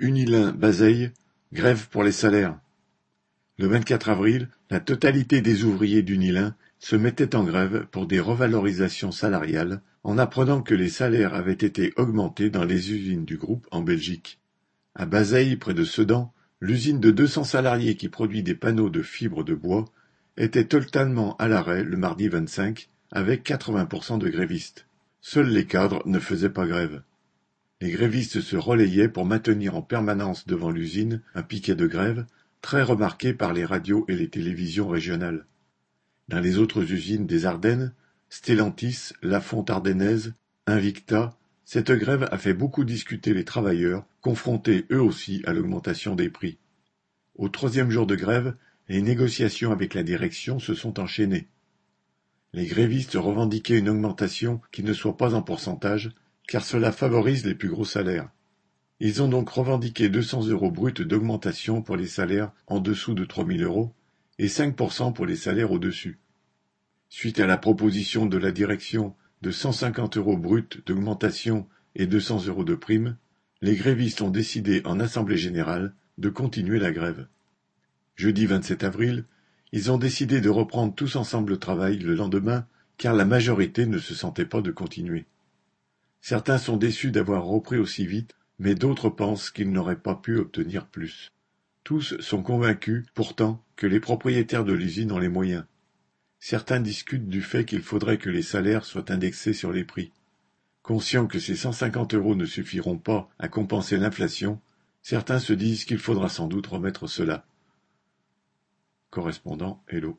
Unilin-Bazeilles, grève pour les salaires. Le vingt-quatre avril, la totalité des ouvriers d'Unilin se mettait en grève pour des revalorisations salariales en apprenant que les salaires avaient été augmentés dans les usines du groupe en Belgique. À Bazeilles, près de Sedan, l'usine de deux cents salariés qui produit des panneaux de fibres de bois était totalement à l'arrêt le mardi 25 avec 80% de grévistes. Seuls les cadres ne faisaient pas grève. Les grévistes se relayaient pour maintenir en permanence devant l'usine un piquet de grève, très remarqué par les radios et les télévisions régionales. Dans les autres usines des Ardennes, Stellantis, La Fonte Ardennaise, Invicta, cette grève a fait beaucoup discuter les travailleurs, confrontés eux aussi à l'augmentation des prix. Au troisième jour de grève, les négociations avec la direction se sont enchaînées. Les grévistes revendiquaient une augmentation qui ne soit pas en pourcentage, car cela favorise les plus gros salaires. Ils ont donc revendiqué 200 euros bruts d'augmentation pour les salaires en dessous de 3000 euros et 5% pour les salaires au-dessus. Suite à la proposition de la direction de 150 euros bruts d'augmentation et 200 euros de prime, les grévistes ont décidé en assemblée générale de continuer la grève. Jeudi 27 avril, ils ont décidé de reprendre tous ensemble le travail le lendemain car la majorité ne se sentait pas de continuer. Certains sont déçus d'avoir repris aussi vite, mais d'autres pensent qu'ils n'auraient pas pu obtenir plus. Tous sont convaincus, pourtant, que les propriétaires de l'usine ont les moyens. Certains discutent du fait qu'il faudrait que les salaires soient indexés sur les prix. Conscients que ces 150 euros ne suffiront pas à compenser l'inflation, certains se disent qu'il faudra sans doute remettre cela. Correspondant Hello.